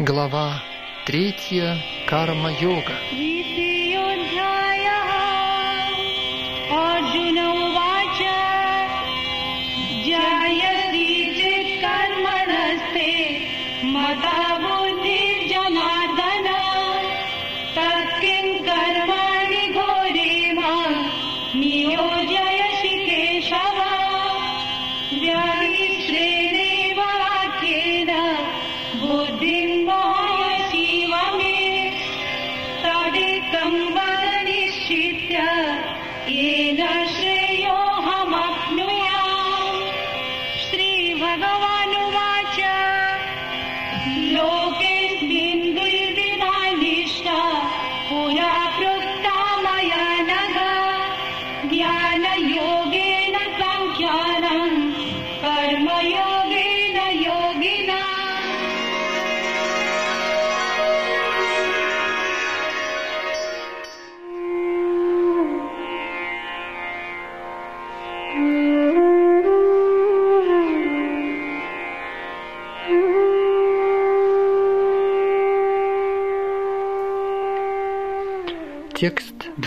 Глава третья. Карма-йога.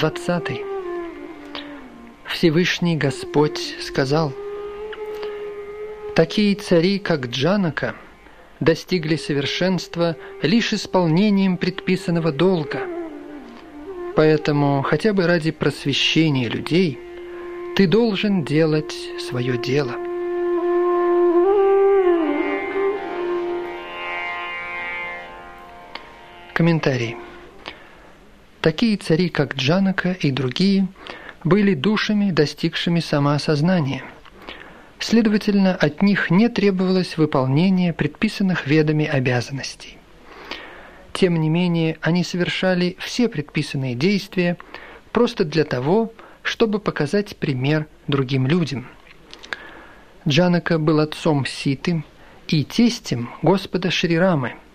20. Всевышний Господь сказал, «Такие цари, как Джанака, достигли совершенства лишь исполнением предписанного долга. Поэтому хотя бы ради просвещения людей ты должен делать свое дело». Комментарий. Такие цари, как Джанака и другие, были душами, достигшими самоосознания. Следовательно, от них не требовалось выполнение предписанных ведами обязанностей. Тем не менее, они совершали все предписанные действия просто для того, чтобы показать пример другим людям. Джанака был отцом Ситы и тестем Господа Шрирамы –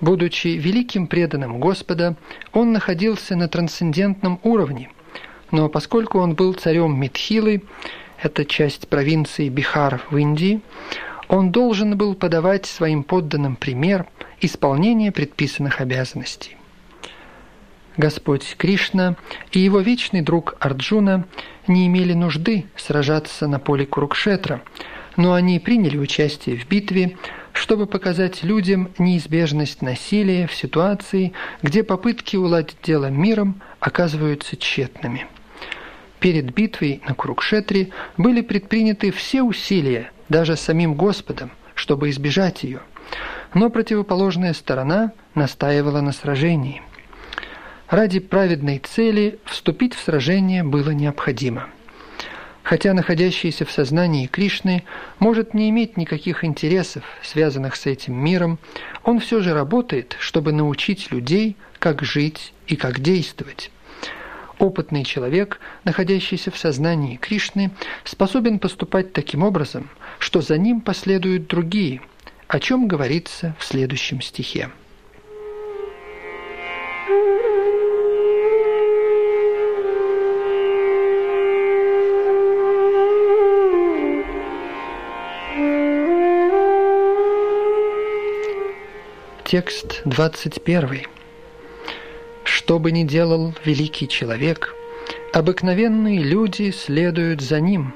Будучи великим преданным Господа, он находился на трансцендентном уровне, но поскольку он был царем Митхилы, это часть провинции Бихар в Индии, он должен был подавать своим подданным пример исполнения предписанных обязанностей. Господь Кришна и его вечный друг Арджуна не имели нужды сражаться на поле Курукшетра, но они приняли участие в битве, чтобы показать людям неизбежность насилия в ситуации, где попытки уладить дело миром оказываются тщетными. Перед битвой на Курукшетре были предприняты все усилия, даже самим Господом, чтобы избежать ее, но противоположная сторона настаивала на сражении. Ради праведной цели вступить в сражение было необходимо – хотя находящийся в сознании Кришны может не иметь никаких интересов, связанных с этим миром, он все же работает, чтобы научить людей, как жить и как действовать. Опытный человек, находящийся в сознании Кришны, способен поступать таким образом, что за ним последуют другие, о чем говорится в следующем стихе. Текст 21. Что бы ни делал великий человек, обыкновенные люди следуют за ним,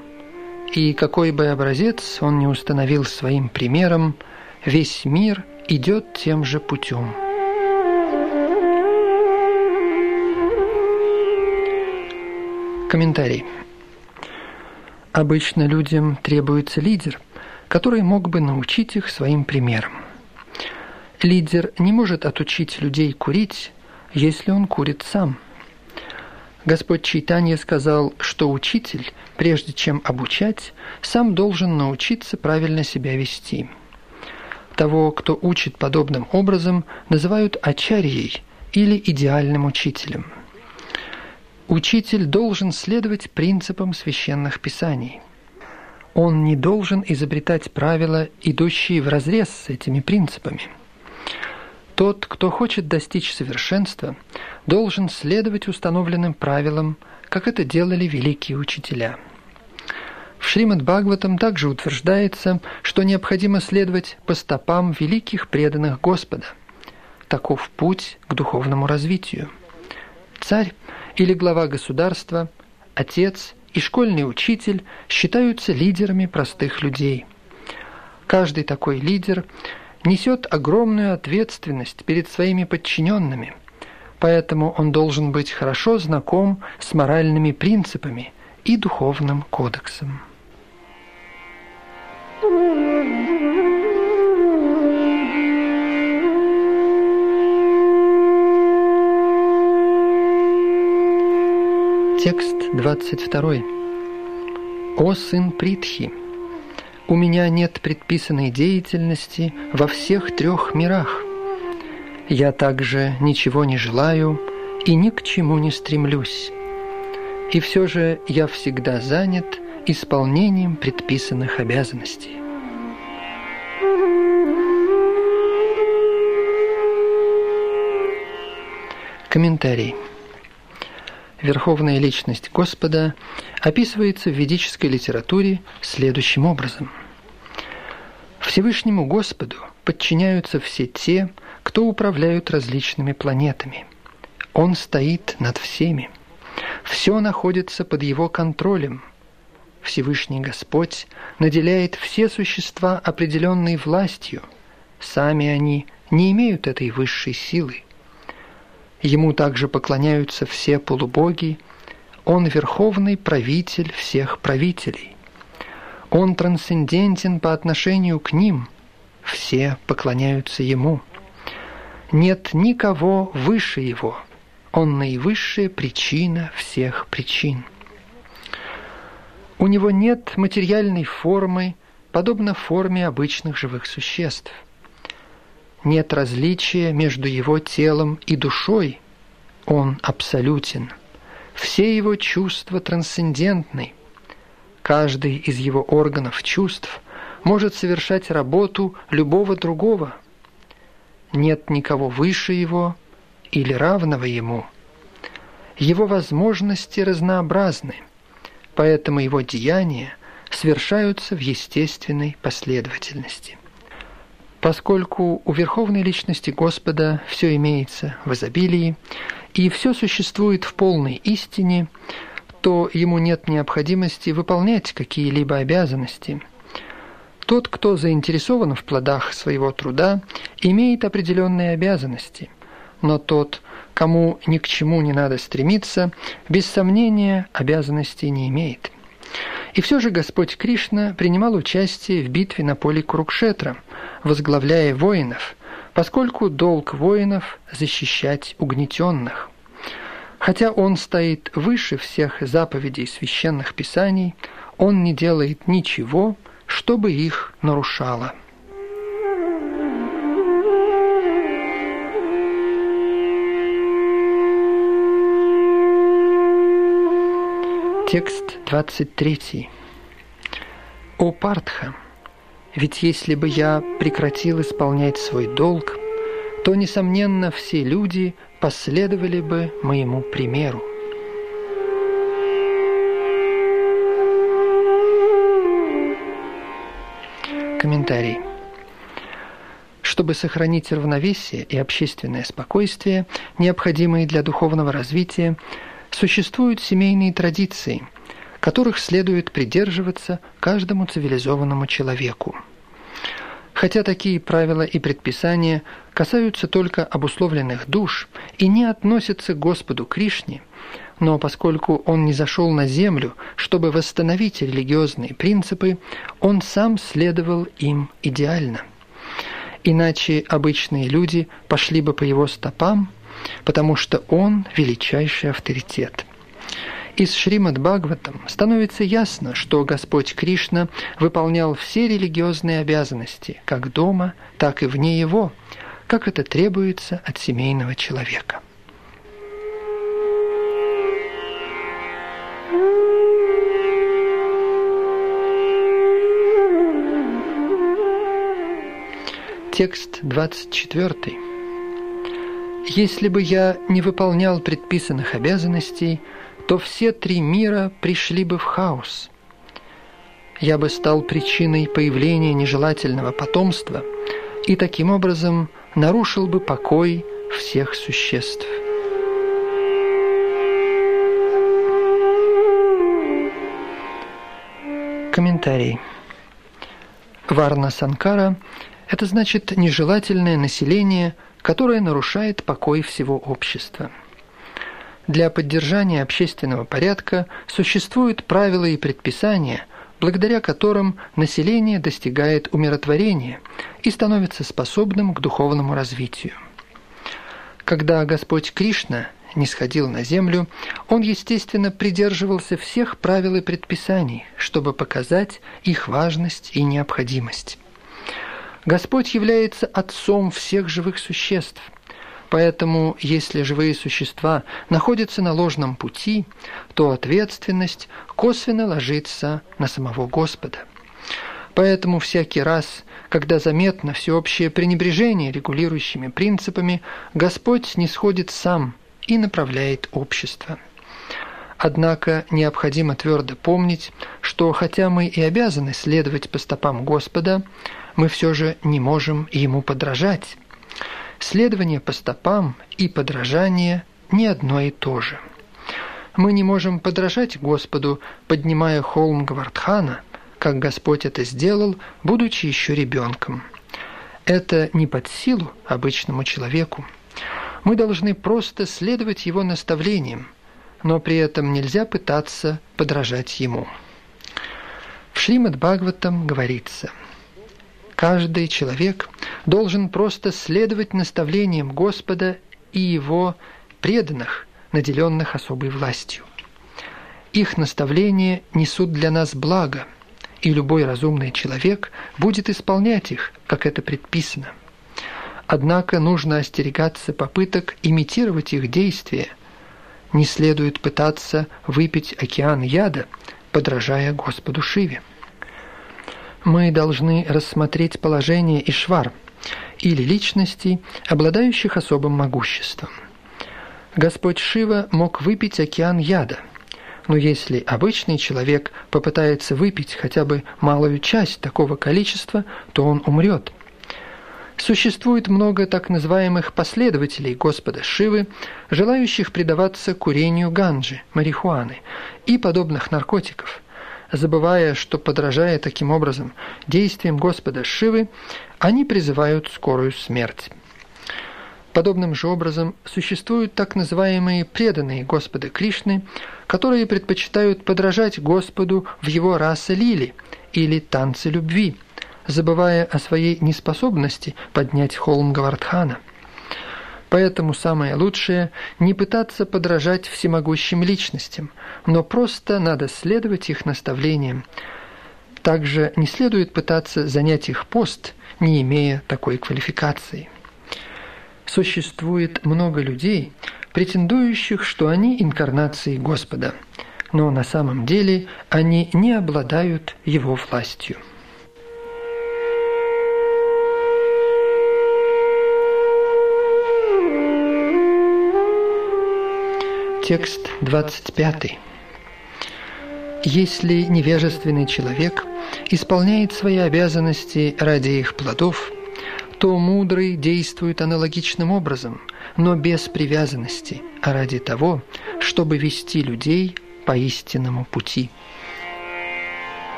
и какой бы образец он ни установил своим примером, весь мир идет тем же путем. Комментарий. Обычно людям требуется лидер, который мог бы научить их своим примером. Лидер не может отучить людей курить, если он курит сам. Господь Чайтанья сказал, что учитель, прежде чем обучать, сам должен научиться правильно себя вести. Того, кто учит подобным образом, называют ачарьей или идеальным учителем. Учитель должен следовать принципам священных писаний. Он не должен изобретать правила, идущие вразрез с этими принципами – тот, кто хочет достичь совершенства, должен следовать установленным правилам, как это делали великие учителя. В Шримад Бхагаватам также утверждается, что необходимо следовать по стопам великих преданных Господа. Таков путь к духовному развитию. Царь или глава государства, отец и школьный учитель считаются лидерами простых людей. Каждый такой лидер несет огромную ответственность перед своими подчиненными, поэтому он должен быть хорошо знаком с моральными принципами и духовным кодексом. Текст 22. «О сын Притхи, у меня нет предписанной деятельности во всех трех мирах. Я также ничего не желаю и ни к чему не стремлюсь. И все же я всегда занят исполнением предписанных обязанностей. Комментарий. Верховная личность Господа описывается в ведической литературе следующим образом. Всевышнему Господу подчиняются все те, кто управляют различными планетами. Он стоит над всеми. Все находится под его контролем. Всевышний Господь наделяет все существа определенной властью. Сами они не имеют этой высшей силы. Ему также поклоняются все полубоги, он верховный правитель всех правителей. Он трансцендентен по отношению к ним, все поклоняются ему. Нет никого выше его, он наивысшая причина всех причин. У него нет материальной формы, подобно форме обычных живых существ – нет различия между его телом и душой. Он абсолютен. Все его чувства трансцендентны. Каждый из его органов чувств может совершать работу любого другого. Нет никого выше его или равного ему. Его возможности разнообразны, поэтому его деяния совершаются в естественной последовательности. Поскольку у Верховной Личности Господа все имеется в изобилии, и все существует в полной истине, то ему нет необходимости выполнять какие-либо обязанности. Тот, кто заинтересован в плодах своего труда, имеет определенные обязанности, но тот, кому ни к чему не надо стремиться, без сомнения обязанностей не имеет. И все же Господь Кришна принимал участие в битве на поле Курукшетра, возглавляя воинов, поскольку долг воинов – защищать угнетенных. Хотя он стоит выше всех заповедей священных писаний, он не делает ничего, чтобы их нарушало. Текст 23. О Партха, ведь если бы я прекратил исполнять свой долг, то, несомненно, все люди последовали бы моему примеру. Комментарий. Чтобы сохранить равновесие и общественное спокойствие, необходимые для духовного развития, Существуют семейные традиции, которых следует придерживаться каждому цивилизованному человеку. Хотя такие правила и предписания касаются только обусловленных душ и не относятся к Господу Кришне, но поскольку он не зашел на землю, чтобы восстановить религиозные принципы, он сам следовал им идеально. Иначе обычные люди пошли бы по его стопам – потому что он величайший авторитет. Из Шримад Бхагаватам становится ясно, что Господь Кришна выполнял все религиозные обязанности, как дома, так и вне его, как это требуется от семейного человека. Текст 24. Если бы я не выполнял предписанных обязанностей, то все три мира пришли бы в хаос. я бы стал причиной появления нежелательного потомства и таким образом нарушил бы покой всех существ. Комментарий. Варна Санкара – это значит нежелательное население, которое нарушает покой всего общества. Для поддержания общественного порядка существуют правила и предписания, благодаря которым население достигает умиротворения и становится способным к духовному развитию. Когда Господь Кришна не сходил на землю, он, естественно, придерживался всех правил и предписаний, чтобы показать их важность и необходимость. Господь является Отцом всех живых существ, поэтому если живые существа находятся на ложном пути, то ответственность косвенно ложится на самого Господа. Поэтому всякий раз, когда заметно всеобщее пренебрежение регулирующими принципами, Господь не сходит сам – и направляет общество. Однако необходимо твердо помнить, что хотя мы и обязаны следовать по стопам Господа, мы все же не можем Ему подражать. Следование по стопам и подражание не одно и то же. Мы не можем подражать Господу, поднимая холм Гвардхана, как Господь это сделал, будучи еще ребенком. Это не под силу обычному человеку. Мы должны просто следовать его наставлениям, но при этом нельзя пытаться подражать ему. В Шримад Бхагаватам говорится, каждый человек должен просто следовать наставлениям Господа и его преданных, наделенных особой властью. Их наставления несут для нас благо, и любой разумный человек будет исполнять их, как это предписано – Однако нужно остерегаться попыток имитировать их действия. Не следует пытаться выпить океан яда, подражая Господу Шиве. Мы должны рассмотреть положение Ишвар или личностей, обладающих особым могуществом. Господь Шива мог выпить океан яда, но если обычный человек попытается выпить хотя бы малую часть такого количества, то он умрет – Существует много так называемых последователей Господа Шивы, желающих предаваться курению ганджи, марихуаны и подобных наркотиков, забывая, что, подражая таким образом действиям Господа Шивы, они призывают скорую смерть. Подобным же образом существуют так называемые преданные Господа Кришны, которые предпочитают подражать Господу в его расы лили или танцы любви – забывая о своей неспособности поднять холм Гавардхана. Поэтому самое лучшее – не пытаться подражать всемогущим личностям, но просто надо следовать их наставлениям. Также не следует пытаться занять их пост, не имея такой квалификации. Существует много людей, претендующих, что они инкарнации Господа, но на самом деле они не обладают Его властью. Текст 25. Если невежественный человек исполняет свои обязанности ради их плодов, то мудрый действует аналогичным образом, но без привязанности, а ради того, чтобы вести людей по истинному пути.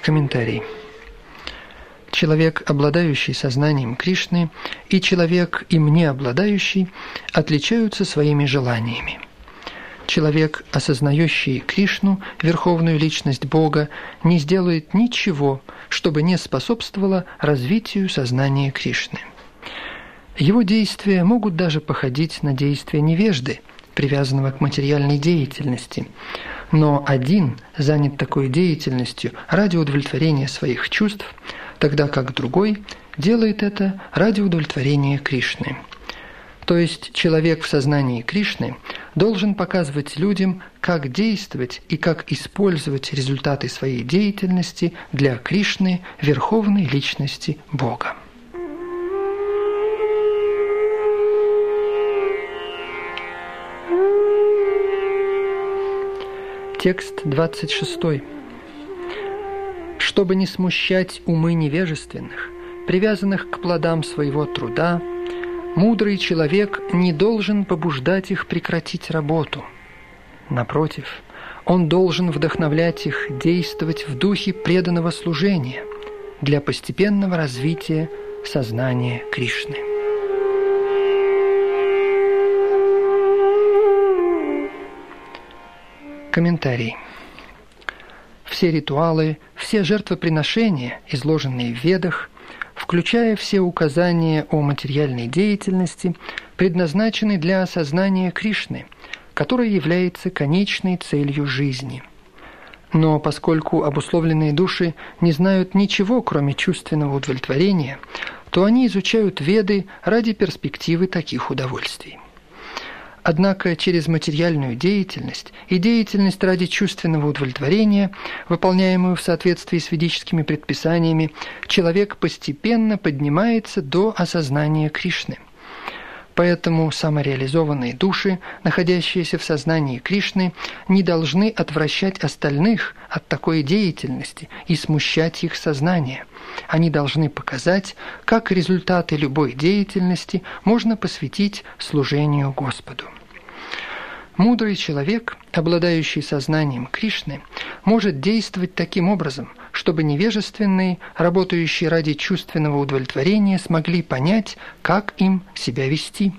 Комментарий. Человек, обладающий сознанием Кришны, и человек, им не обладающий, отличаются своими желаниями. Человек, осознающий Кришну, верховную личность Бога, не сделает ничего, чтобы не способствовало развитию сознания Кришны. Его действия могут даже походить на действия невежды, привязанного к материальной деятельности. Но один занят такой деятельностью ради удовлетворения своих чувств – тогда как другой делает это ради удовлетворения Кришны. То есть человек в сознании Кришны должен показывать людям, как действовать и как использовать результаты своей деятельности для Кришны, верховной личности Бога. Текст 26. Чтобы не смущать умы невежественных, привязанных к плодам своего труда, мудрый человек не должен побуждать их прекратить работу. Напротив, он должен вдохновлять их действовать в духе преданного служения для постепенного развития сознания Кришны. Комментарий. Все ритуалы, все жертвоприношения, изложенные в Ведах, включая все указания о материальной деятельности, предназначены для осознания Кришны, которая является конечной целью жизни. Но поскольку обусловленные души не знают ничего, кроме чувственного удовлетворения, то они изучают Веды ради перспективы таких удовольствий. Однако через материальную деятельность и деятельность ради чувственного удовлетворения, выполняемую в соответствии с ведическими предписаниями, человек постепенно поднимается до осознания Кришны. Поэтому самореализованные души, находящиеся в сознании Кришны, не должны отвращать остальных от такой деятельности и смущать их сознание. Они должны показать, как результаты любой деятельности можно посвятить служению Господу. Мудрый человек, обладающий сознанием Кришны, может действовать таким образом, чтобы невежественные, работающие ради чувственного удовлетворения, смогли понять, как им себя вести.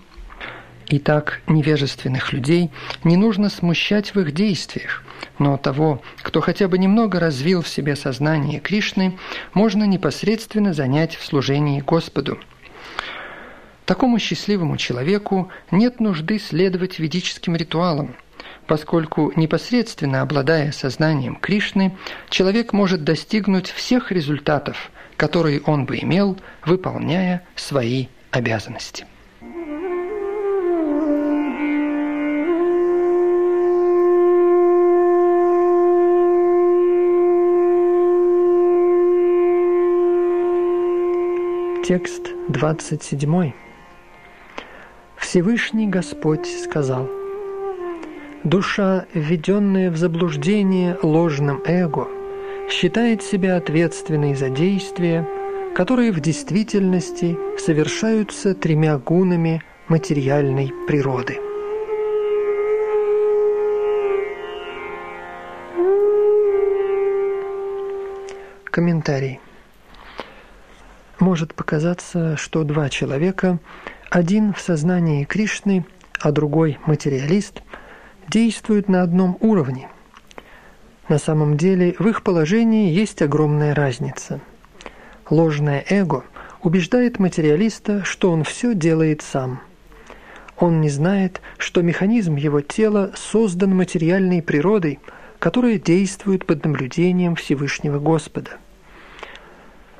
Итак, невежественных людей не нужно смущать в их действиях, но того, кто хотя бы немного развил в себе сознание Кришны, можно непосредственно занять в служении Господу – Такому счастливому человеку нет нужды следовать ведическим ритуалам, поскольку непосредственно обладая сознанием Кришны, человек может достигнуть всех результатов, которые он бы имел, выполняя свои обязанности. Текст 27. Всевышний Господь сказал, «Душа, введенная в заблуждение ложным эго, считает себя ответственной за действия, которые в действительности совершаются тремя гунами материальной природы». Комментарий. Может показаться, что два человека – один в сознании Кришны, а другой материалист, действуют на одном уровне. На самом деле в их положении есть огромная разница. Ложное эго убеждает материалиста, что он все делает сам. Он не знает, что механизм его тела создан материальной природой, которая действует под наблюдением Всевышнего Господа –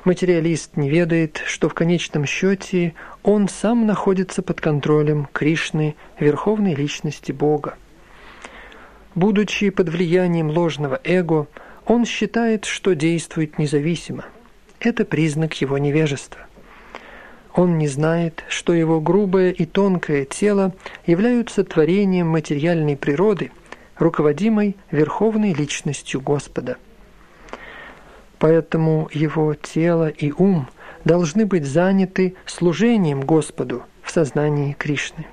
Материалист не ведает, что в конечном счете он сам находится под контролем Кришны, Верховной Личности Бога. Будучи под влиянием ложного эго, он считает, что действует независимо. Это признак его невежества. Он не знает, что его грубое и тонкое тело являются творением материальной природы, руководимой Верховной Личностью Господа – Поэтому его тело и ум должны быть заняты служением Господу в сознании Кришны.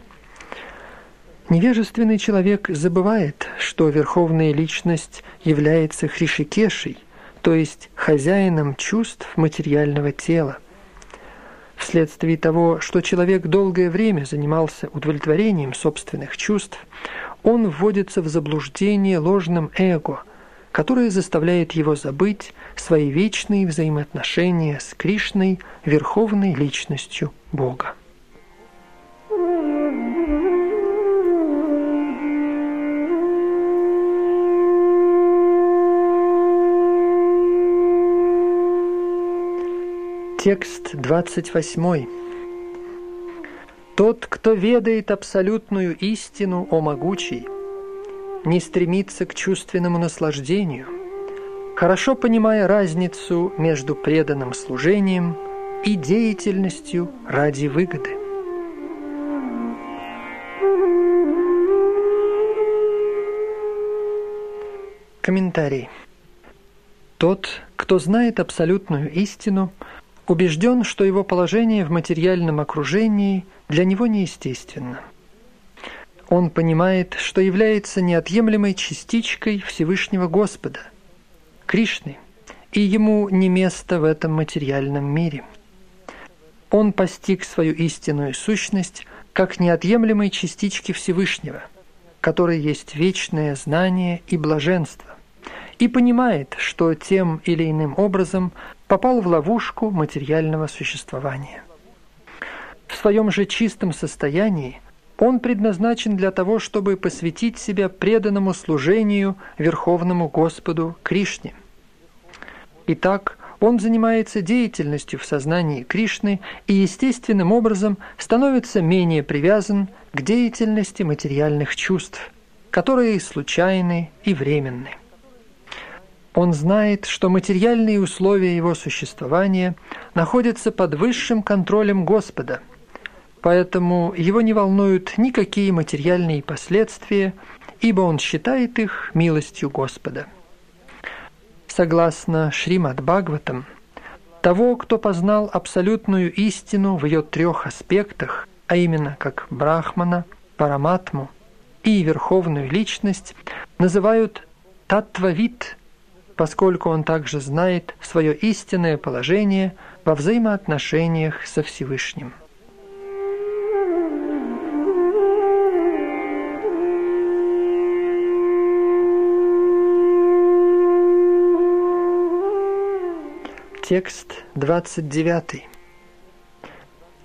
Невежественный человек забывает, что Верховная Личность является Хришикешей, то есть хозяином чувств материального тела. Вследствие того, что человек долгое время занимался удовлетворением собственных чувств, он вводится в заблуждение ложным эго – которое заставляет его забыть свои вечные взаимоотношения с Кришной, верховной личностью Бога. Текст 28. Тот, кто ведает абсолютную истину о могучей, не стремится к чувственному наслаждению, хорошо понимая разницу между преданным служением и деятельностью ради выгоды. Комментарий. Тот, кто знает абсолютную истину, убежден, что его положение в материальном окружении для него неестественно. Он понимает, что является неотъемлемой частичкой Всевышнего Господа, Кришны, и ему не место в этом материальном мире. Он постиг свою истинную сущность как неотъемлемой частички Всевышнего, который есть вечное знание и блаженство, и понимает, что тем или иным образом попал в ловушку материального существования. В своем же чистом состоянии он предназначен для того, чтобы посвятить себя преданному служению Верховному Господу Кришне. Итак, он занимается деятельностью в сознании Кришны и естественным образом становится менее привязан к деятельности материальных чувств, которые случайны и временны. Он знает, что материальные условия его существования находятся под высшим контролем Господа, поэтому его не волнуют никакие материальные последствия, ибо он считает их милостью Господа. Согласно Шримад Бхагаватам, того, кто познал абсолютную истину в ее трех аспектах, а именно как Брахмана, Параматму и Верховную Личность, называют Таттвавид – поскольку он также знает свое истинное положение во взаимоотношениях со Всевышним. Текст 29.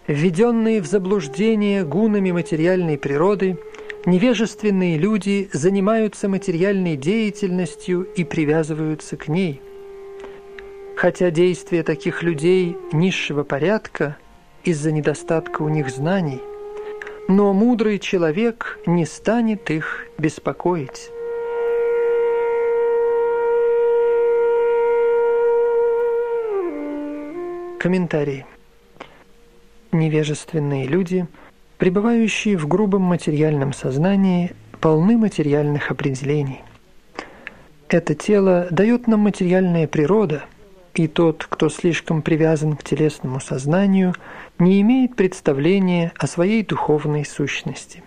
Введенные в заблуждение гунами материальной природы – Невежественные люди занимаются материальной деятельностью и привязываются к ней. Хотя действия таких людей низшего порядка из-за недостатка у них знаний, но мудрый человек не станет их беспокоить. Комментарий. Невежественные люди – пребывающие в грубом материальном сознании, полны материальных определений. Это тело дает нам материальная природа, и тот, кто слишком привязан к телесному сознанию, не имеет представления о своей духовной сущности.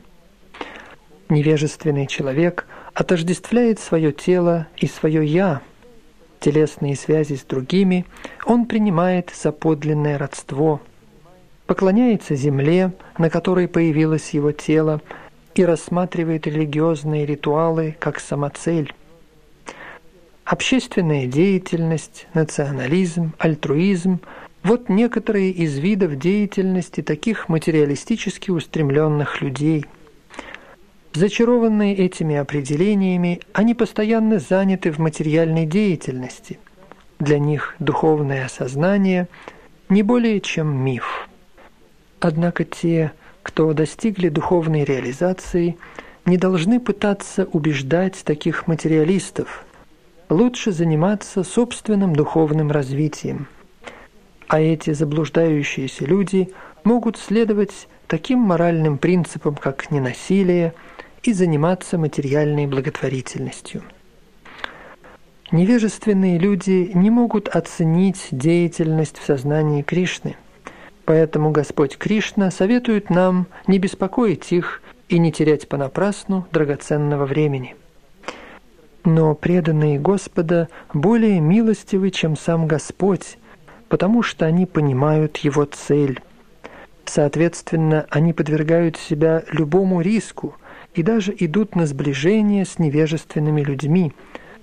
Невежественный человек отождествляет свое тело и свое «я», телесные связи с другими он принимает за подлинное родство – поклоняется земле, на которой появилось его тело, и рассматривает религиозные ритуалы как самоцель. Общественная деятельность, национализм, альтруизм – вот некоторые из видов деятельности таких материалистически устремленных людей. Зачарованные этими определениями, они постоянно заняты в материальной деятельности. Для них духовное осознание не более чем миф. Однако те, кто достигли духовной реализации, не должны пытаться убеждать таких материалистов. Лучше заниматься собственным духовным развитием. А эти заблуждающиеся люди могут следовать таким моральным принципам, как ненасилие, и заниматься материальной благотворительностью. Невежественные люди не могут оценить деятельность в сознании Кришны – Поэтому Господь Кришна советует нам не беспокоить их и не терять понапрасну драгоценного времени. Но преданные Господа более милостивы, чем сам Господь, потому что они понимают Его цель. Соответственно, они подвергают себя любому риску и даже идут на сближение с невежественными людьми,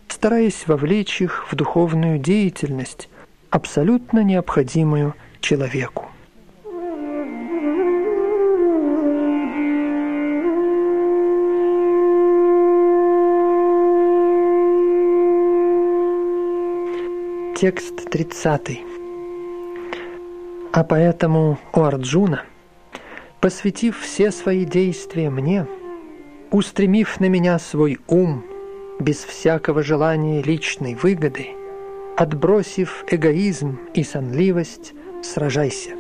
стараясь вовлечь их в духовную деятельность, абсолютно необходимую человеку. Текст 30. А поэтому, о Арджуна, посвятив все свои действия мне, устремив на меня свой ум, без всякого желания личной выгоды, отбросив эгоизм и сонливость, сражайся.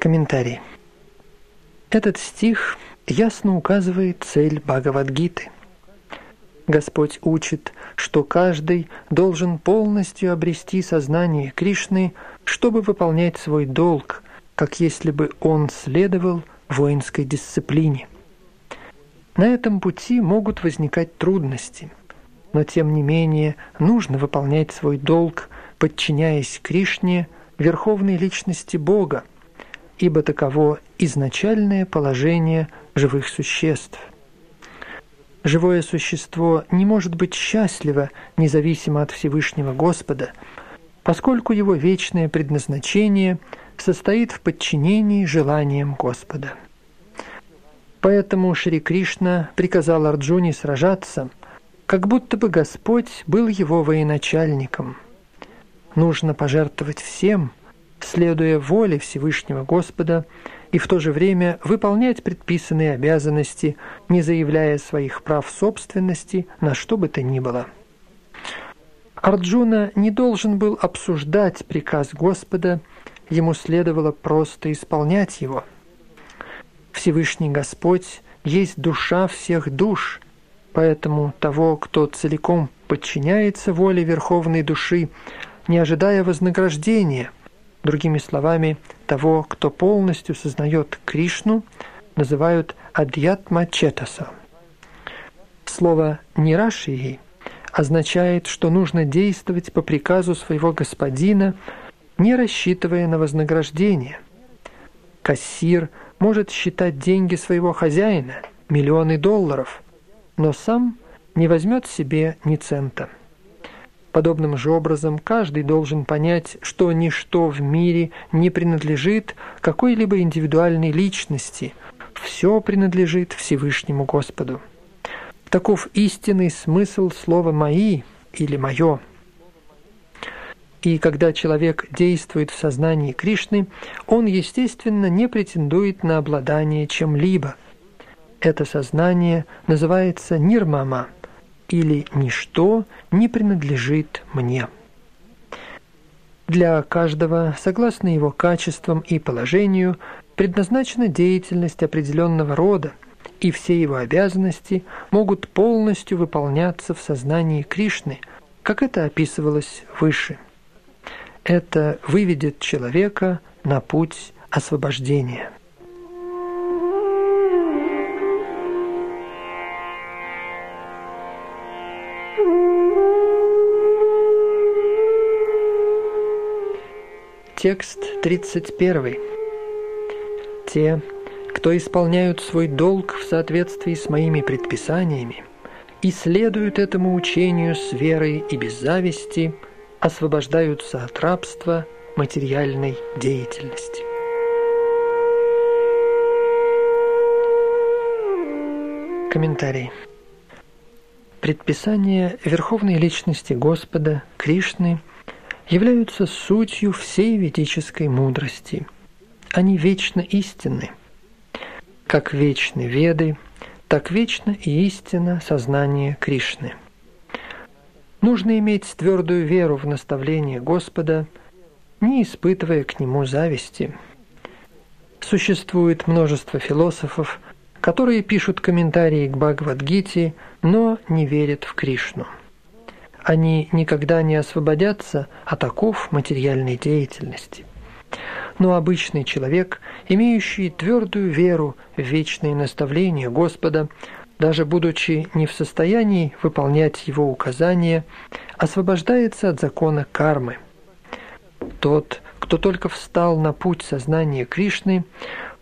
Комментарий. Этот стих ясно указывает цель Бхагавадгиты. Господь учит, что каждый должен полностью обрести сознание Кришны, чтобы выполнять свой долг, как если бы он следовал воинской дисциплине. На этом пути могут возникать трудности, но тем не менее нужно выполнять свой долг, подчиняясь Кришне, верховной личности Бога, ибо таково изначальное положение живых существ. Живое существо не может быть счастливо независимо от Всевышнего Господа, поскольку его вечное предназначение состоит в подчинении желаниям Господа. Поэтому Шри Кришна приказал Арджуне сражаться, как будто бы Господь был его военачальником. Нужно пожертвовать всем, следуя воле Всевышнего Господа, и в то же время выполнять предписанные обязанности, не заявляя своих прав собственности на что бы то ни было. Арджуна не должен был обсуждать приказ Господа, ему следовало просто исполнять его. Всевышний Господь есть душа всех душ, поэтому того, кто целиком подчиняется воле Верховной Души, не ожидая вознаграждения – Другими словами, того, кто полностью сознает Кришну, называют Адьятма Четаса. Слово «нирашии» означает, что нужно действовать по приказу своего господина, не рассчитывая на вознаграждение. Кассир может считать деньги своего хозяина, миллионы долларов, но сам не возьмет себе ни цента. Подобным же образом каждый должен понять, что ничто в мире не принадлежит какой-либо индивидуальной личности, все принадлежит Всевышнему Господу. Таков истинный смысл слова «мои» или «моё». И когда человек действует в сознании Кришны, он, естественно, не претендует на обладание чем-либо. Это сознание называется нирмама – или ничто не принадлежит мне. Для каждого, согласно его качествам и положению, предназначена деятельность определенного рода, и все его обязанности могут полностью выполняться в сознании Кришны, как это описывалось выше. Это выведет человека на путь освобождения. Текст 31. Те, кто исполняют свой долг в соответствии с моими предписаниями и следуют этому учению с верой и без зависти, освобождаются от рабства материальной деятельности. Комментарий. Предписания Верховной Личности Господа, Кришны – являются сутью всей ведической мудрости. Они вечно истинны. Как вечны Веды, так вечно и истина сознание Кришны. Нужно иметь твердую веру в наставление Господа, не испытывая к нему зависти. Существует множество философов, которые пишут комментарии к Бхагавадгите, но не верят в Кришну они никогда не освободятся от оков материальной деятельности. Но обычный человек, имеющий твердую веру в вечные наставления Господа, даже будучи не в состоянии выполнять его указания, освобождается от закона кармы. Тот, кто только встал на путь сознания Кришны,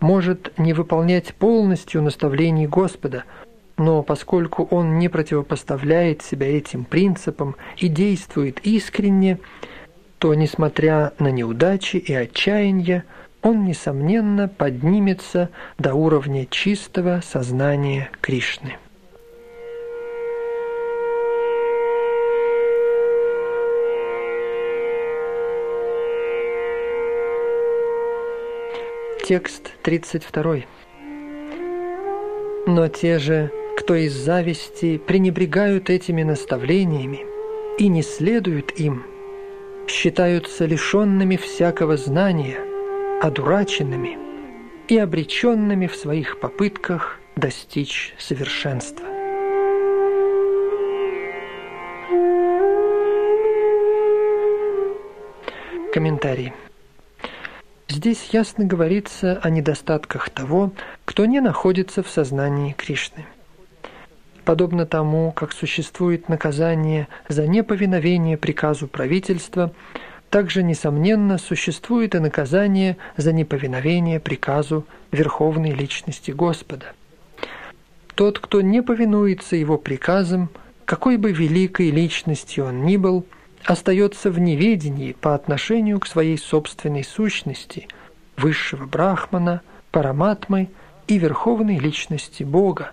может не выполнять полностью наставлений Господа – но поскольку он не противопоставляет себя этим принципам и действует искренне, то, несмотря на неудачи и отчаяние, он, несомненно, поднимется до уровня чистого сознания Кришны. Текст 32. Но те же кто из зависти пренебрегают этими наставлениями и не следуют им, считаются лишенными всякого знания, одураченными, и обреченными в своих попытках достичь совершенства. Комментарий. Здесь ясно говорится о недостатках того, кто не находится в сознании Кришны. Подобно тому, как существует наказание за неповиновение приказу правительства, также, несомненно, существует и наказание за неповиновение приказу Верховной Личности Господа. Тот, кто не повинуется его приказам, какой бы великой личностью он ни был – остается в неведении по отношению к своей собственной сущности, высшего брахмана, параматмы и верховной личности Бога,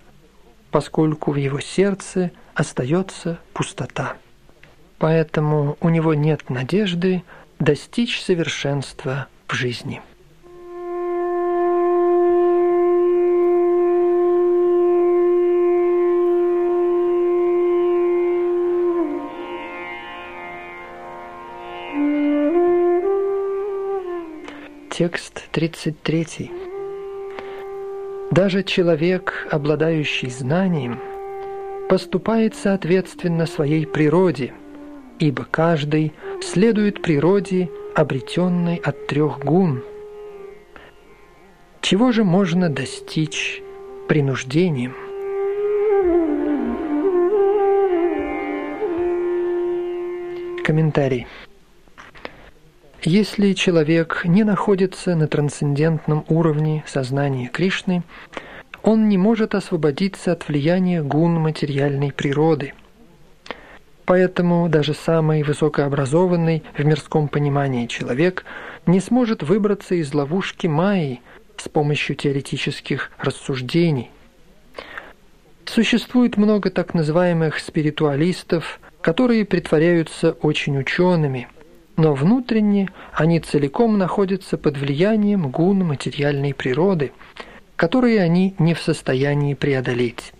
поскольку в его сердце остается пустота. Поэтому у него нет надежды достичь совершенства в жизни. Текст 33. Даже человек, обладающий знанием, поступает соответственно своей природе, ибо каждый следует природе, обретенной от трех гун. Чего же можно достичь принуждением? Комментарий. Если человек не находится на трансцендентном уровне сознания Кришны, он не может освободиться от влияния гун материальной природы. Поэтому даже самый высокообразованный в мирском понимании человек не сможет выбраться из ловушки Майи с помощью теоретических рассуждений. Существует много так называемых спиритуалистов, которые притворяются очень учеными – но внутренне они целиком находятся под влиянием гун материальной природы, которые они не в состоянии преодолеть.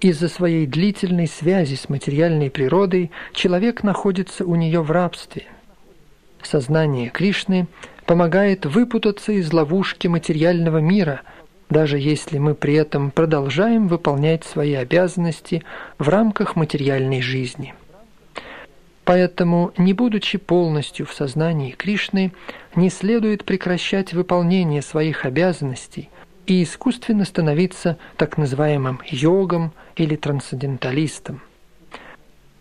Из-за своей длительной связи с материальной природой человек находится у нее в рабстве. Сознание Кришны помогает выпутаться из ловушки материального мира, даже если мы при этом продолжаем выполнять свои обязанности в рамках материальной жизни. Поэтому, не будучи полностью в сознании Кришны, не следует прекращать выполнение своих обязанностей и искусственно становиться так называемым йогом или трансценденталистом.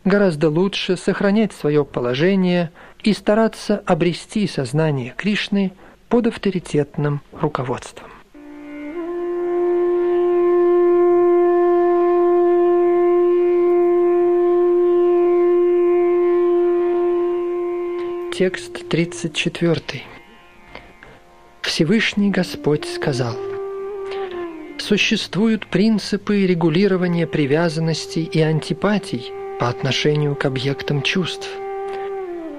Гораздо лучше сохранять свое положение и стараться обрести сознание Кришны под авторитетным руководством. Текст 34. Всевышний Господь сказал, Существуют принципы регулирования привязанностей и антипатий по отношению к объектам чувств.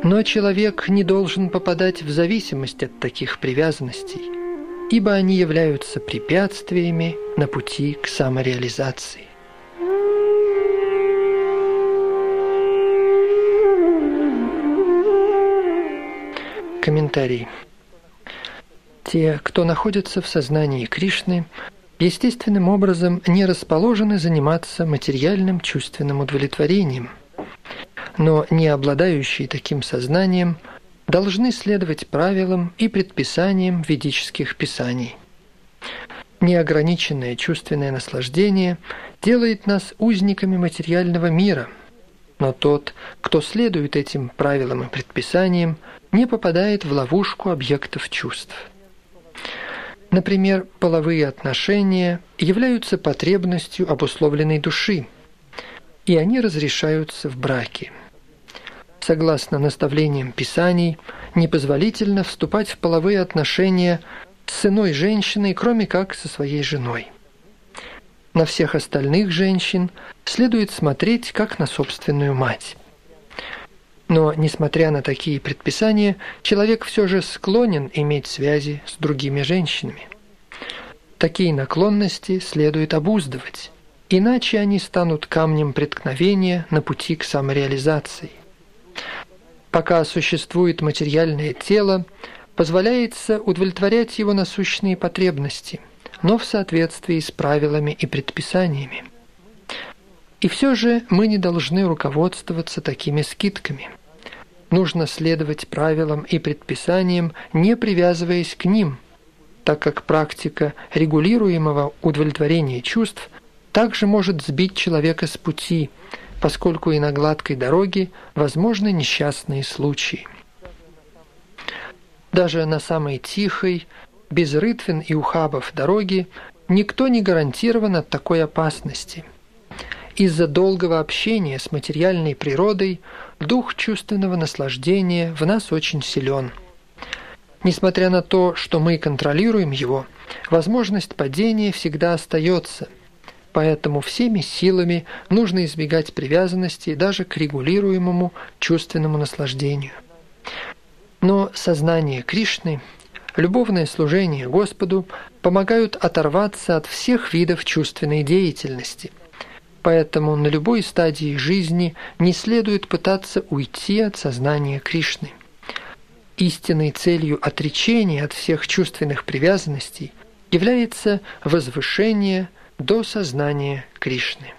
Но человек не должен попадать в зависимость от таких привязанностей, ибо они являются препятствиями на пути к самореализации. Комментарий. Те, кто находится в сознании Кришны, естественным образом не расположены заниматься материальным чувственным удовлетворением, но не обладающие таким сознанием должны следовать правилам и предписаниям ведических писаний. Неограниченное чувственное наслаждение делает нас узниками материального мира, но тот, кто следует этим правилам и предписаниям, не попадает в ловушку объектов чувств. Например, половые отношения являются потребностью обусловленной души, и они разрешаются в браке. Согласно наставлениям Писаний, непозволительно вступать в половые отношения с иной женщиной, кроме как со своей женой. На всех остальных женщин следует смотреть как на собственную мать. Но, несмотря на такие предписания, человек все же склонен иметь связи с другими женщинами. Такие наклонности следует обуздывать, иначе они станут камнем преткновения на пути к самореализации. Пока существует материальное тело, позволяется удовлетворять его насущные потребности, но в соответствии с правилами и предписаниями. И все же мы не должны руководствоваться такими скидками. Нужно следовать правилам и предписаниям, не привязываясь к ним, так как практика регулируемого удовлетворения чувств также может сбить человека с пути, поскольку и на гладкой дороге возможны несчастные случаи. Даже на самой тихой, без рытвин и ухабов дороги никто не гарантирован от такой опасности. Из-за долгого общения с материальной природой дух чувственного наслаждения в нас очень силен. Несмотря на то, что мы контролируем его, возможность падения всегда остается, поэтому всеми силами нужно избегать привязанности даже к регулируемому чувственному наслаждению. Но сознание Кришны, любовное служение Господу помогают оторваться от всех видов чувственной деятельности. Поэтому на любой стадии жизни не следует пытаться уйти от сознания Кришны. Истинной целью отречения от всех чувственных привязанностей является возвышение до сознания Кришны.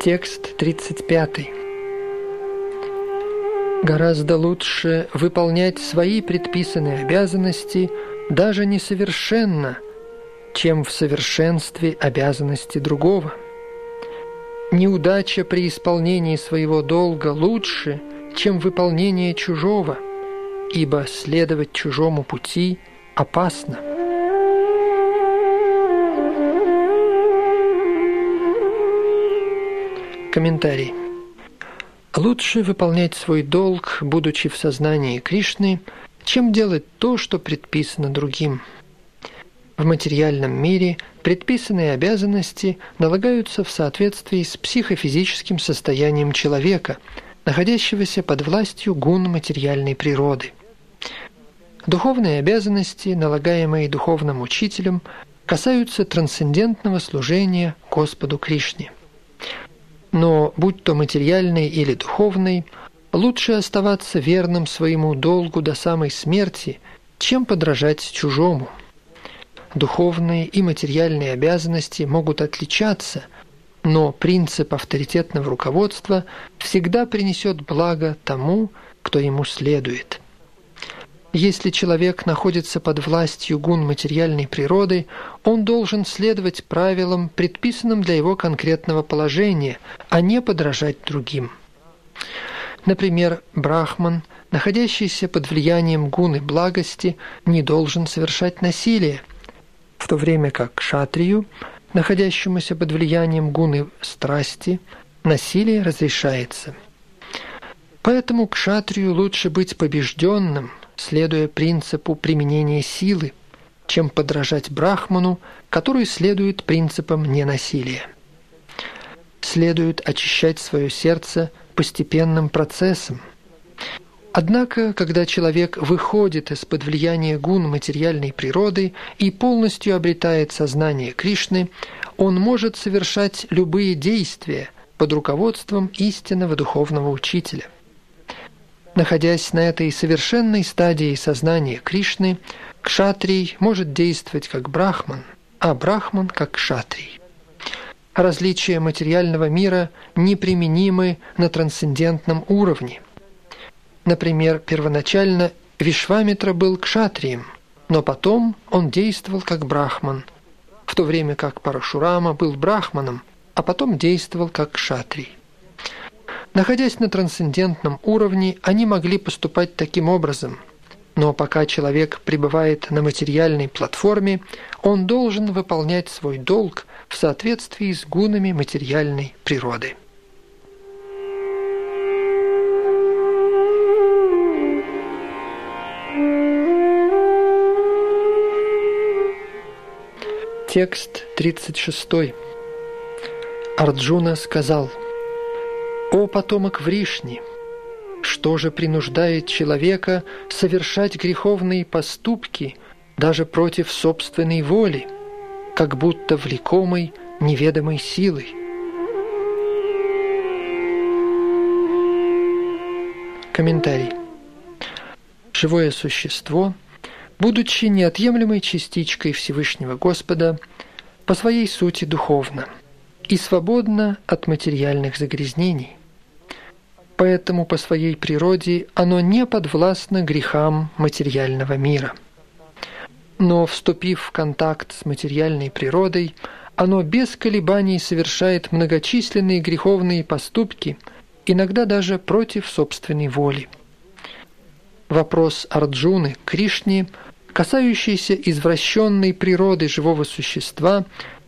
Текст 35. Гораздо лучше выполнять свои предписанные обязанности даже несовершенно, чем в совершенстве обязанности другого. Неудача при исполнении своего долга лучше, чем выполнение чужого, ибо следовать чужому пути опасно. Комментарий. Лучше выполнять свой долг, будучи в сознании Кришны, чем делать то, что предписано другим. В материальном мире предписанные обязанности налагаются в соответствии с психофизическим состоянием человека, находящегося под властью гун материальной природы. Духовные обязанности, налагаемые духовным учителем, касаются трансцендентного служения Господу Кришне – но будь то материальный или духовный, лучше оставаться верным своему долгу до самой смерти, чем подражать чужому. Духовные и материальные обязанности могут отличаться, но принцип авторитетного руководства всегда принесет благо тому, кто ему следует – если человек находится под властью гун материальной природы, он должен следовать правилам, предписанным для его конкретного положения, а не подражать другим. Например, брахман, находящийся под влиянием гуны благости, не должен совершать насилие, в то время как шатрию, находящемуся под влиянием гуны страсти, насилие разрешается. Поэтому к шатрию лучше быть побежденным – следуя принципу применения силы, чем подражать брахману, который следует принципам ненасилия. Следует очищать свое сердце постепенным процессом. Однако, когда человек выходит из-под влияния гун материальной природы и полностью обретает сознание Кришны, он может совершать любые действия под руководством истинного духовного учителя. Находясь на этой совершенной стадии сознания Кришны, кшатрий может действовать как брахман, а брахман как кшатрий. Различия материального мира неприменимы на трансцендентном уровне. Например, первоначально Вишвамитра был кшатрием, но потом он действовал как брахман, в то время как Парашурама был брахманом, а потом действовал как кшатрий. Находясь на трансцендентном уровне, они могли поступать таким образом. Но пока человек пребывает на материальной платформе, он должен выполнять свой долг в соответствии с гунами материальной природы. Текст 36. Арджуна сказал – «О потомок Вришни! Что же принуждает человека совершать греховные поступки даже против собственной воли?» как будто влекомой неведомой силой. Комментарий. Живое существо, будучи неотъемлемой частичкой Всевышнего Господа, по своей сути духовно и свободно от материальных загрязнений. Поэтому по своей природе оно не подвластно грехам материального мира. Но вступив в контакт с материальной природой, оно без колебаний совершает многочисленные греховные поступки, иногда даже против собственной воли. Вопрос Арджуны Кришне, касающийся извращенной природы живого существа,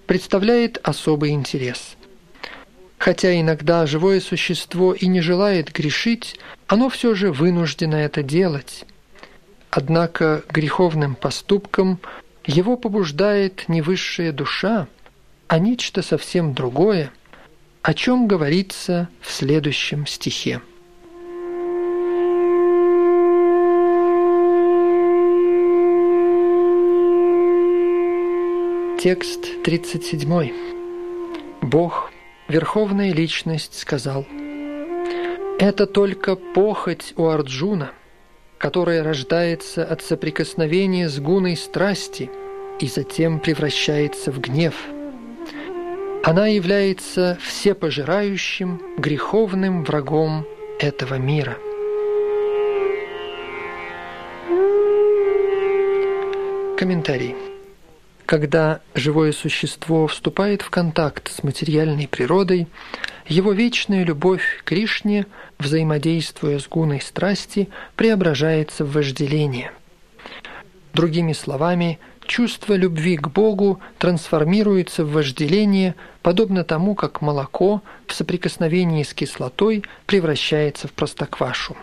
представляет особый интерес. Хотя иногда живое существо и не желает грешить, оно все же вынуждено это делать. Однако греховным поступком его побуждает не высшая душа, а нечто совсем другое, о чем говорится в следующем стихе. Текст 37. Бог, Верховная Личность, сказал, «Это только похоть у Арджуна, которая рождается от соприкосновения с гуной страсти и затем превращается в гнев». Она является всепожирающим, греховным врагом этого мира. Комментарий. Когда живое существо вступает в контакт с материальной природой, его вечная любовь к Кришне, взаимодействуя с гуной страсти, преображается в вожделение. Другими словами, чувство любви к Богу трансформируется в вожделение, подобно тому, как молоко в соприкосновении с кислотой превращается в простоквашу.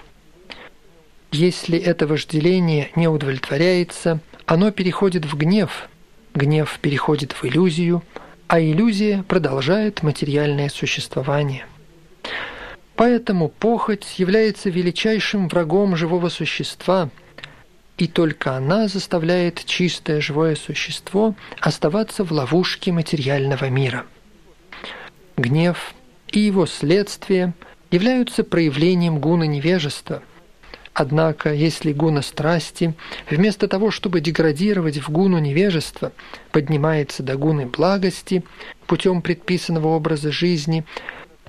Если это вожделение не удовлетворяется, оно переходит в гнев, гнев переходит в иллюзию, а иллюзия продолжает материальное существование. Поэтому похоть является величайшим врагом живого существа – и только она заставляет чистое живое существо оставаться в ловушке материального мира. Гнев и его следствие являются проявлением гуна невежества. Однако, если гуна страсти, вместо того, чтобы деградировать в гуну невежества, поднимается до гуны благости путем предписанного образа жизни,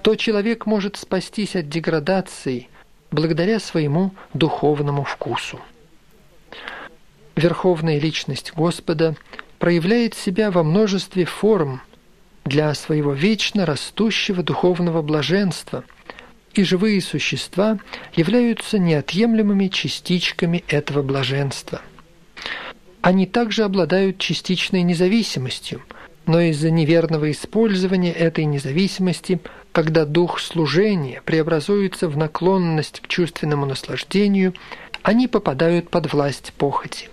то человек может спастись от деградации благодаря своему духовному вкусу. Верховная Личность Господа проявляет себя во множестве форм для своего вечно растущего духовного блаженства, и живые существа являются неотъемлемыми частичками этого блаженства. Они также обладают частичной независимостью, но из-за неверного использования этой независимости, когда дух служения преобразуется в наклонность к чувственному наслаждению, они попадают под власть похоти.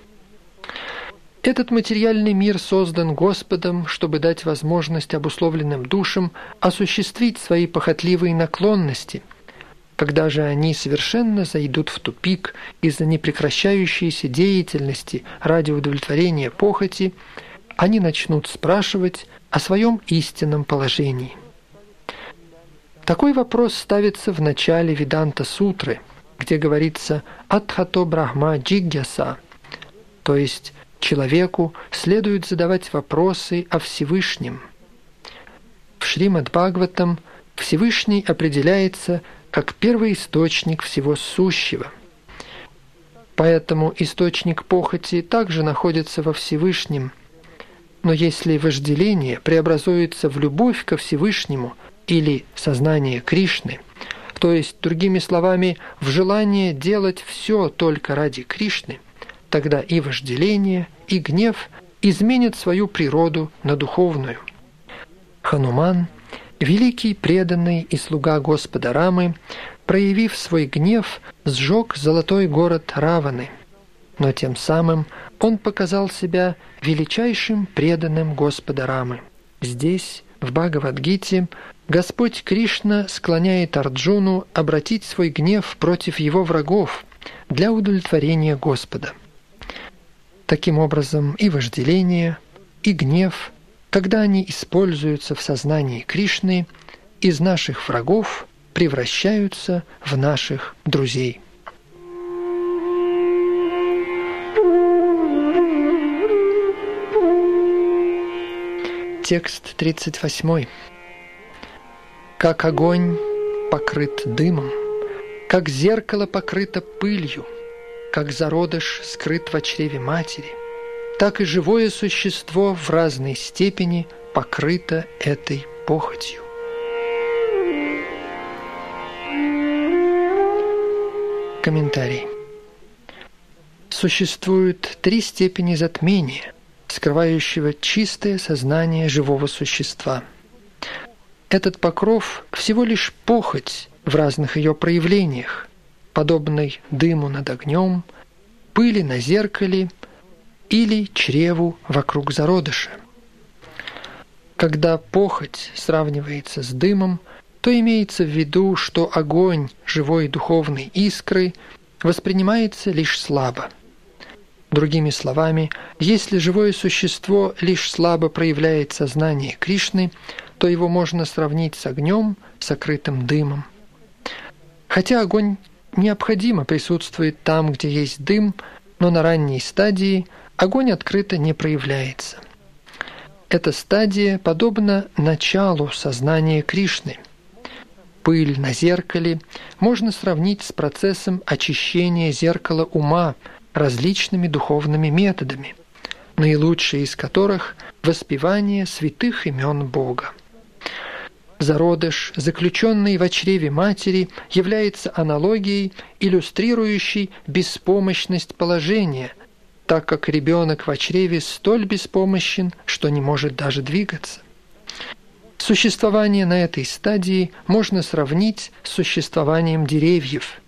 Этот материальный мир создан Господом, чтобы дать возможность обусловленным душам осуществить свои похотливые наклонности. Когда же они совершенно зайдут в тупик из-за непрекращающейся деятельности ради удовлетворения похоти, они начнут спрашивать о своем истинном положении. Такой вопрос ставится в начале Виданта Сутры, где говорится «Атхато Брахма Джигьяса», то есть человеку следует задавать вопросы о Всевышнем. В Шримад Бхагаватам Всевышний определяется как первый источник всего сущего. Поэтому источник похоти также находится во Всевышнем. Но если вожделение преобразуется в любовь ко Всевышнему или сознание Кришны, то есть, другими словами, в желание делать все только ради Кришны – тогда и вожделение, и гнев изменят свою природу на духовную. Хануман, великий преданный и слуга Господа Рамы, проявив свой гнев, сжег золотой город Раваны, но тем самым он показал себя величайшим преданным Господа Рамы. Здесь, в Бхагавадгите, Господь Кришна склоняет Арджуну обратить свой гнев против его врагов для удовлетворения Господа. Таким образом, и вожделение, и гнев, когда они используются в сознании Кришны, из наших врагов превращаются в наших друзей. Текст 38. Как огонь покрыт дымом, как зеркало покрыто пылью, как зародыш скрыт в чреве матери, так и живое существо в разной степени покрыто этой похотью. Комментарий. Существует три степени затмения, скрывающего чистое сознание живого существа. Этот покров всего лишь похоть в разных ее проявлениях, подобной дыму над огнем, пыли на зеркале или чреву вокруг зародыша. Когда похоть сравнивается с дымом, то имеется в виду, что огонь живой духовной искры воспринимается лишь слабо. Другими словами, если живое существо лишь слабо проявляет сознание Кришны, то его можно сравнить с огнем, сокрытым дымом. Хотя огонь необходимо присутствует там, где есть дым, но на ранней стадии огонь открыто не проявляется. Эта стадия подобна началу сознания Кришны. Пыль на зеркале можно сравнить с процессом очищения зеркала ума различными духовными методами, наилучшие из которых – воспевание святых имен Бога. Зародыш, заключенный в чреве матери, является аналогией, иллюстрирующей беспомощность положения, так как ребенок в чреве столь беспомощен, что не может даже двигаться. Существование на этой стадии можно сравнить с существованием деревьев.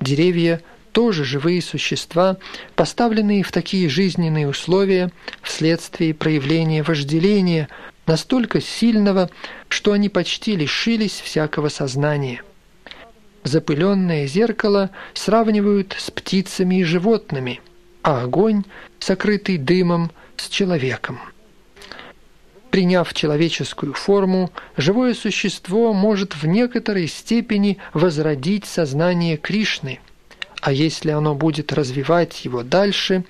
Деревья тоже живые существа, поставленные в такие жизненные условия вследствие проявления вожделения, настолько сильного, что они почти лишились всякого сознания. Запыленное зеркало сравнивают с птицами и животными, а огонь, сокрытый дымом, с человеком. Приняв человеческую форму, живое существо может в некоторой степени возродить сознание Кришны, а если оно будет развивать его дальше,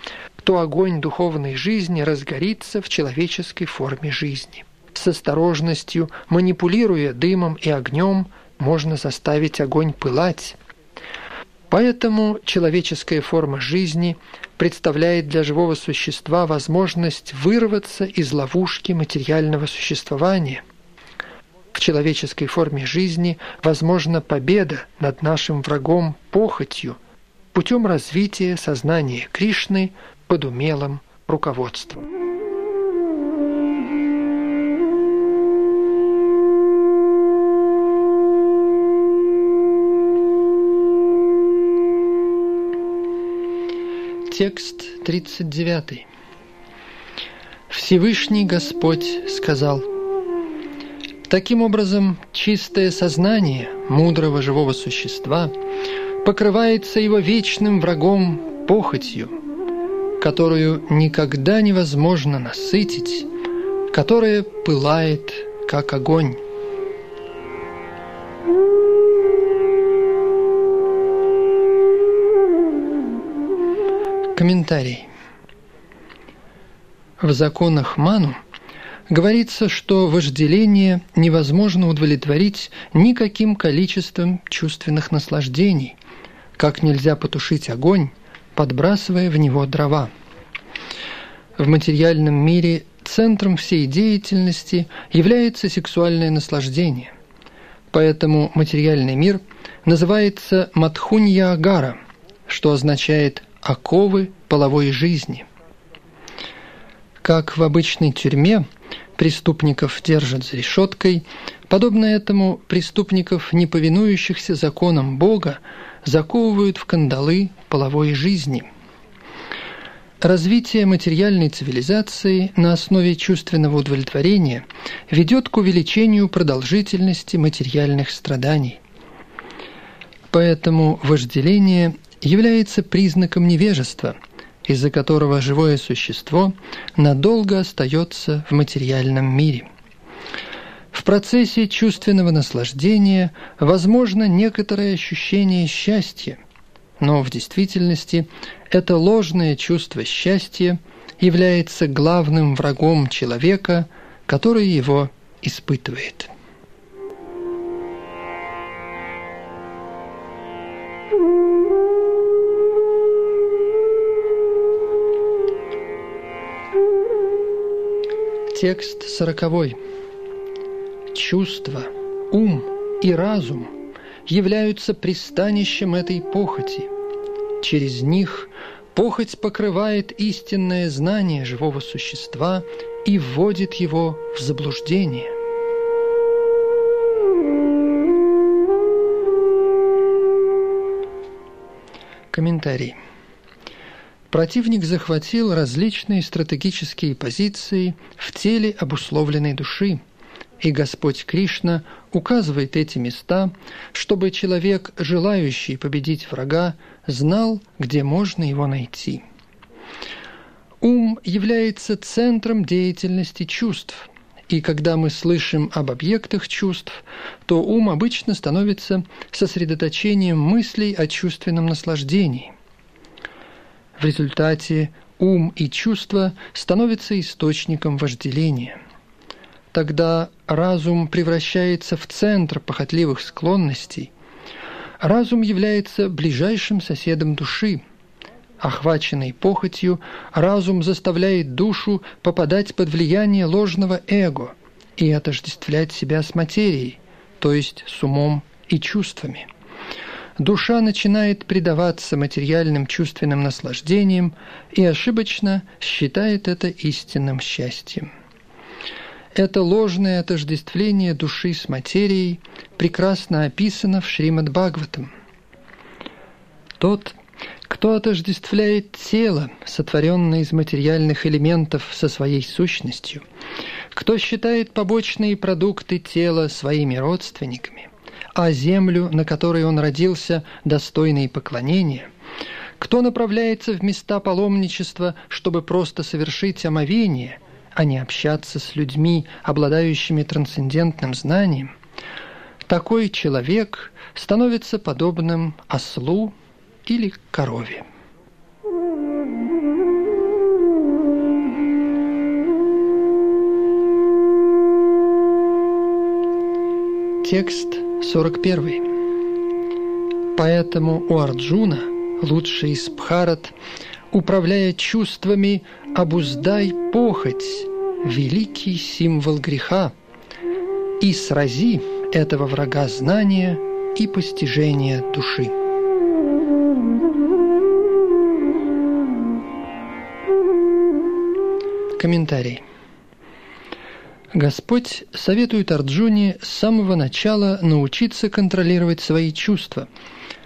то огонь духовной жизни разгорится в человеческой форме жизни. С осторожностью, манипулируя дымом и огнем, можно заставить огонь пылать. Поэтому человеческая форма жизни представляет для живого существа возможность вырваться из ловушки материального существования. В человеческой форме жизни возможна победа над нашим врагом похотью путем развития сознания Кришны под умелым руководством. Текст 39. Всевышний Господь сказал, Таким образом, чистое сознание мудрого живого существа покрывается его вечным врагом похотью, которую никогда невозможно насытить, которая пылает, как огонь. Комментарий. В законах Ману говорится, что вожделение невозможно удовлетворить никаким количеством чувственных наслаждений, как нельзя потушить огонь, подбрасывая в него дрова. В материальном мире центром всей деятельности является сексуальное наслаждение. Поэтому материальный мир называется Матхунья-Агара, что означает оковы половой жизни. Как в обычной тюрьме преступников держат за решеткой, подобно этому преступников, не повинующихся законам Бога, заковывают в кандалы половой жизни. Развитие материальной цивилизации на основе чувственного удовлетворения ведет к увеличению продолжительности материальных страданий. Поэтому вожделение является признаком невежества, из-за которого живое существо надолго остается в материальном мире. В процессе чувственного наслаждения возможно некоторое ощущение счастья, но в действительности это ложное чувство счастья является главным врагом человека, который его испытывает. Текст сороковой. Чувство, ум и разум являются пристанищем этой похоти. Через них похоть покрывает истинное знание живого существа и вводит его в заблуждение. Комментарий. Противник захватил различные стратегические позиции в теле обусловленной души, и Господь Кришна указывает эти места, чтобы человек, желающий победить врага, знал, где можно его найти. Ум является центром деятельности чувств, и когда мы слышим об объектах чувств, то ум обычно становится сосредоточением мыслей о чувственном наслаждении – в результате ум и чувства становятся источником вожделения. Тогда разум превращается в центр похотливых склонностей. Разум является ближайшим соседом души. Охваченный похотью, разум заставляет душу попадать под влияние ложного эго и отождествлять себя с материей, то есть с умом и чувствами душа начинает предаваться материальным чувственным наслаждениям и ошибочно считает это истинным счастьем. Это ложное отождествление души с материей прекрасно описано в Шримад Бхагаватам. Тот, кто отождествляет тело, сотворенное из материальных элементов со своей сущностью, кто считает побочные продукты тела своими родственниками, а землю, на которой он родился, достойные поклонения? Кто направляется в места паломничества, чтобы просто совершить омовение, а не общаться с людьми, обладающими трансцендентным знанием? Такой человек становится подобным ослу или корове. Текст 41. Поэтому у Арджуна, лучший из Бхарат, управляя чувствами, обуздай похоть, великий символ греха, и срази этого врага знания и постижения души. Комментарий. Господь советует Арджуне с самого начала научиться контролировать свои чувства,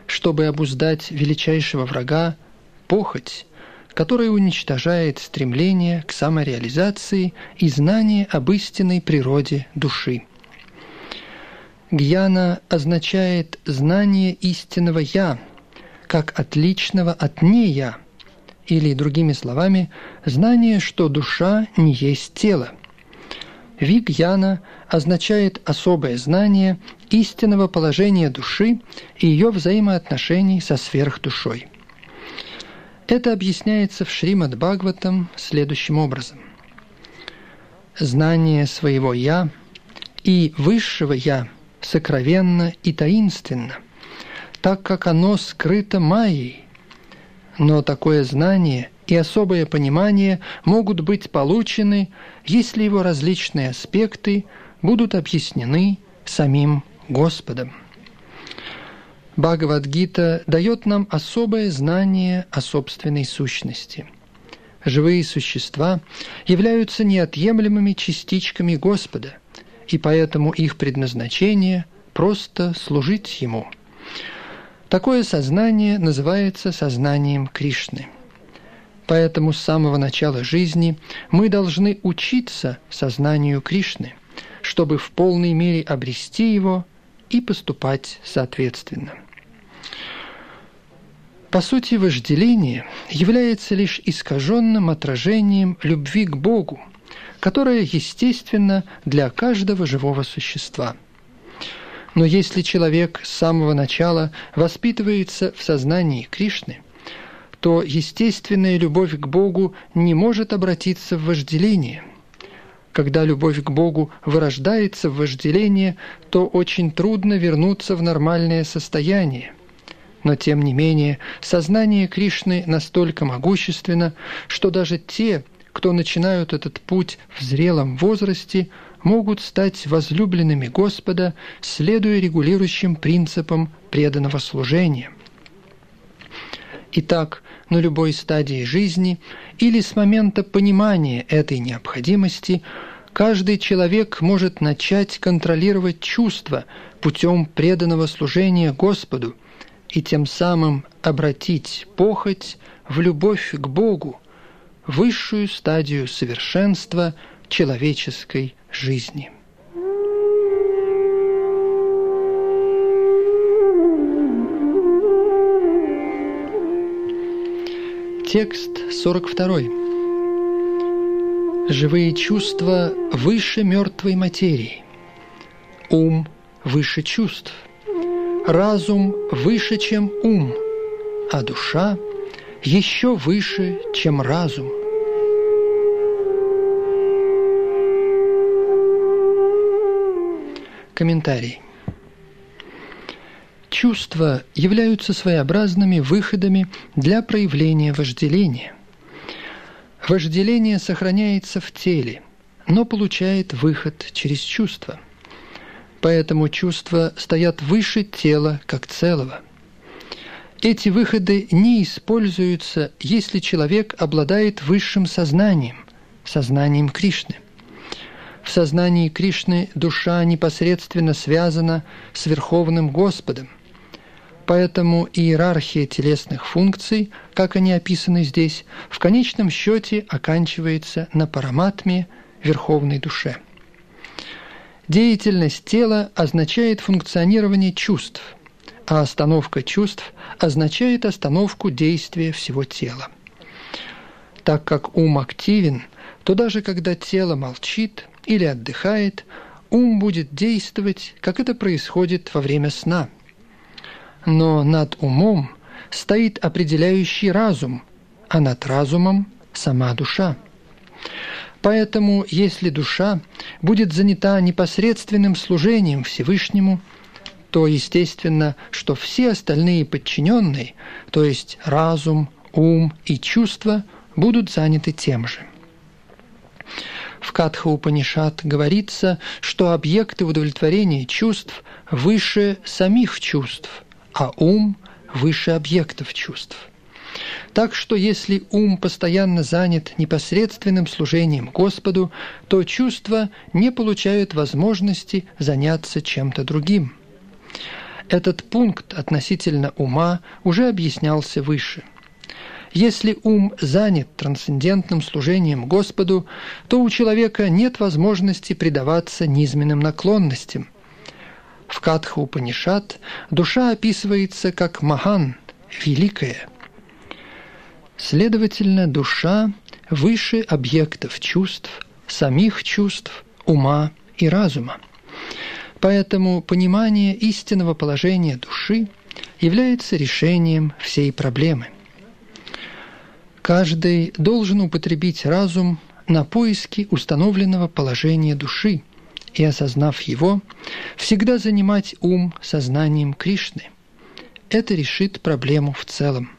чтобы обуздать величайшего врага – похоть, которая уничтожает стремление к самореализации и знание об истинной природе души. Гьяна означает знание истинного «я», как отличного от «не я», или, другими словами, знание, что душа не есть тело – Вигьяна означает особое знание истинного положения души и ее взаимоотношений со сверхдушой. Это объясняется в Шримад Бхагаватам следующим образом. Знание своего «я» и высшего «я» сокровенно и таинственно, так как оно скрыто майей. Но такое знание – и особое понимание могут быть получены, если его различные аспекты будут объяснены самим Господом. Бхагавадгита дает нам особое знание о собственной сущности. Живые существа являются неотъемлемыми частичками Господа, и поэтому их предназначение – просто служить Ему. Такое сознание называется сознанием Кришны – Поэтому с самого начала жизни мы должны учиться сознанию Кришны, чтобы в полной мере обрести его и поступать соответственно. По сути, вожделение является лишь искаженным отражением любви к Богу, которая естественна для каждого живого существа. Но если человек с самого начала воспитывается в сознании Кришны, то естественная любовь к Богу не может обратиться в вожделение. Когда любовь к Богу вырождается в вожделение, то очень трудно вернуться в нормальное состояние. Но тем не менее, сознание Кришны настолько могущественно, что даже те, кто начинают этот путь в зрелом возрасте, могут стать возлюбленными Господа, следуя регулирующим принципам преданного служения. Итак, на любой стадии жизни или с момента понимания этой необходимости каждый человек может начать контролировать чувства путем преданного служения Господу и тем самым обратить похоть в любовь к Богу, высшую стадию совершенства человеческой жизни. Текст 42. Живые чувства выше мертвой материи. Ум выше чувств. Разум выше, чем ум, а душа еще выше, чем разум. Комментарий. Чувства являются своеобразными выходами для проявления вожделения. Вожделение сохраняется в теле, но получает выход через чувства. Поэтому чувства стоят выше тела как целого. Эти выходы не используются, если человек обладает высшим сознанием, сознанием Кришны. В сознании Кришны душа непосредственно связана с Верховным Господом, Поэтому иерархия телесных функций, как они описаны здесь, в конечном счете оканчивается на параматме верховной душе. Деятельность тела означает функционирование чувств, а остановка чувств означает остановку действия всего тела. Так как ум активен, то даже когда тело молчит или отдыхает, ум будет действовать, как это происходит во время сна – но над умом стоит определяющий разум, а над разумом – сама душа. Поэтому, если душа будет занята непосредственным служением Всевышнему, то естественно, что все остальные подчиненные, то есть разум, ум и чувства, будут заняты тем же. В Катха Упанишат говорится, что объекты удовлетворения чувств выше самих чувств – а ум выше объектов чувств. Так что если ум постоянно занят непосредственным служением Господу, то чувства не получают возможности заняться чем-то другим. Этот пункт относительно ума уже объяснялся выше. Если ум занят трансцендентным служением Господу, то у человека нет возможности предаваться низменным наклонностям – в Катха Упанишат душа описывается как Махан, великая. Следовательно, душа выше объектов чувств, самих чувств, ума и разума. Поэтому понимание истинного положения души является решением всей проблемы. Каждый должен употребить разум на поиски установленного положения души – и, осознав его, всегда занимать ум сознанием Кришны. Это решит проблему в целом.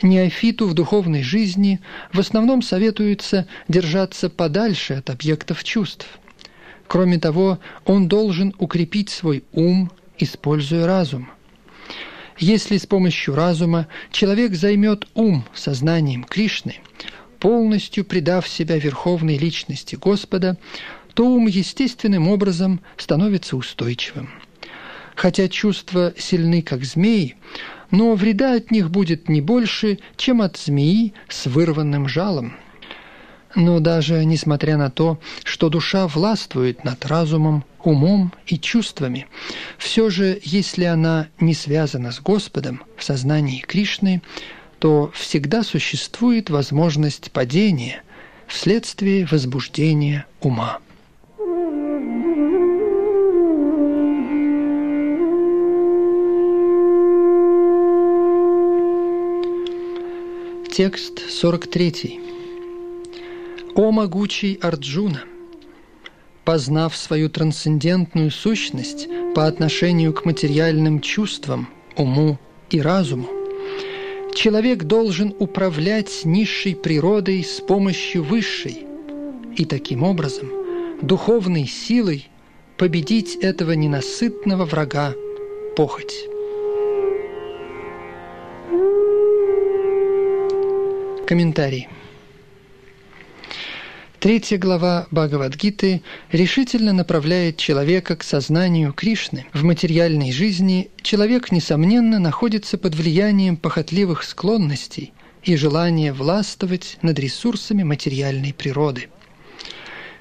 Неофиту в духовной жизни в основном советуется держаться подальше от объектов чувств. Кроме того, он должен укрепить свой ум, используя разум. Если с помощью разума человек займет ум сознанием Кришны, полностью предав себя верховной личности Господа, то ум естественным образом становится устойчивым. Хотя чувства сильны, как змеи, но вреда от них будет не больше, чем от змеи с вырванным жалом. Но даже несмотря на то, что душа властвует над разумом, умом и чувствами, все же, если она не связана с Господом в сознании Кришны, то всегда существует возможность падения вследствие возбуждения ума. Текст 43. «О могучий Арджуна! Познав свою трансцендентную сущность по отношению к материальным чувствам, уму и разуму, человек должен управлять низшей природой с помощью высшей и таким образом духовной силой победить этого ненасытного врага – похоть. Комментарий. Третья глава Бхагавадгиты решительно направляет человека к сознанию Кришны. В материальной жизни человек, несомненно, находится под влиянием похотливых склонностей и желания властвовать над ресурсами материальной природы.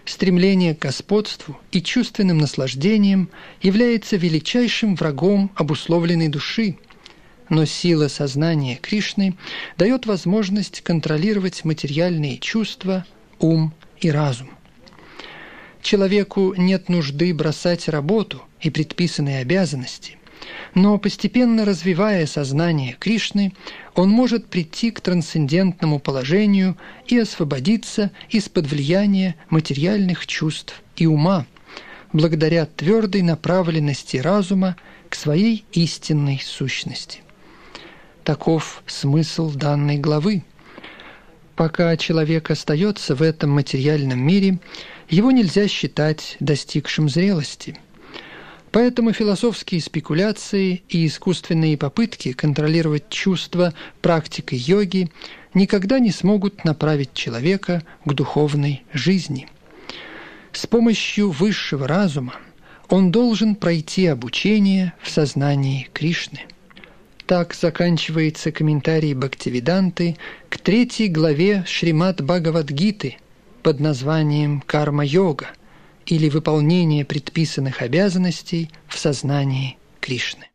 Стремление к господству и чувственным наслаждениям является величайшим врагом обусловленной души – но сила сознания Кришны дает возможность контролировать материальные чувства, ум и разум. Человеку нет нужды бросать работу и предписанные обязанности, но постепенно развивая сознание Кришны, он может прийти к трансцендентному положению и освободиться из-под влияния материальных чувств и ума, благодаря твердой направленности разума к своей истинной сущности. Таков смысл данной главы. Пока человек остается в этом материальном мире, его нельзя считать достигшим зрелости. Поэтому философские спекуляции и искусственные попытки контролировать чувства практикой йоги никогда не смогут направить человека к духовной жизни. С помощью высшего разума он должен пройти обучение в сознании Кришны. Так заканчивается комментарий Бхактивиданты к третьей главе Шримат Бхагавадгиты под названием «Карма-йога» или «Выполнение предписанных обязанностей в сознании Кришны».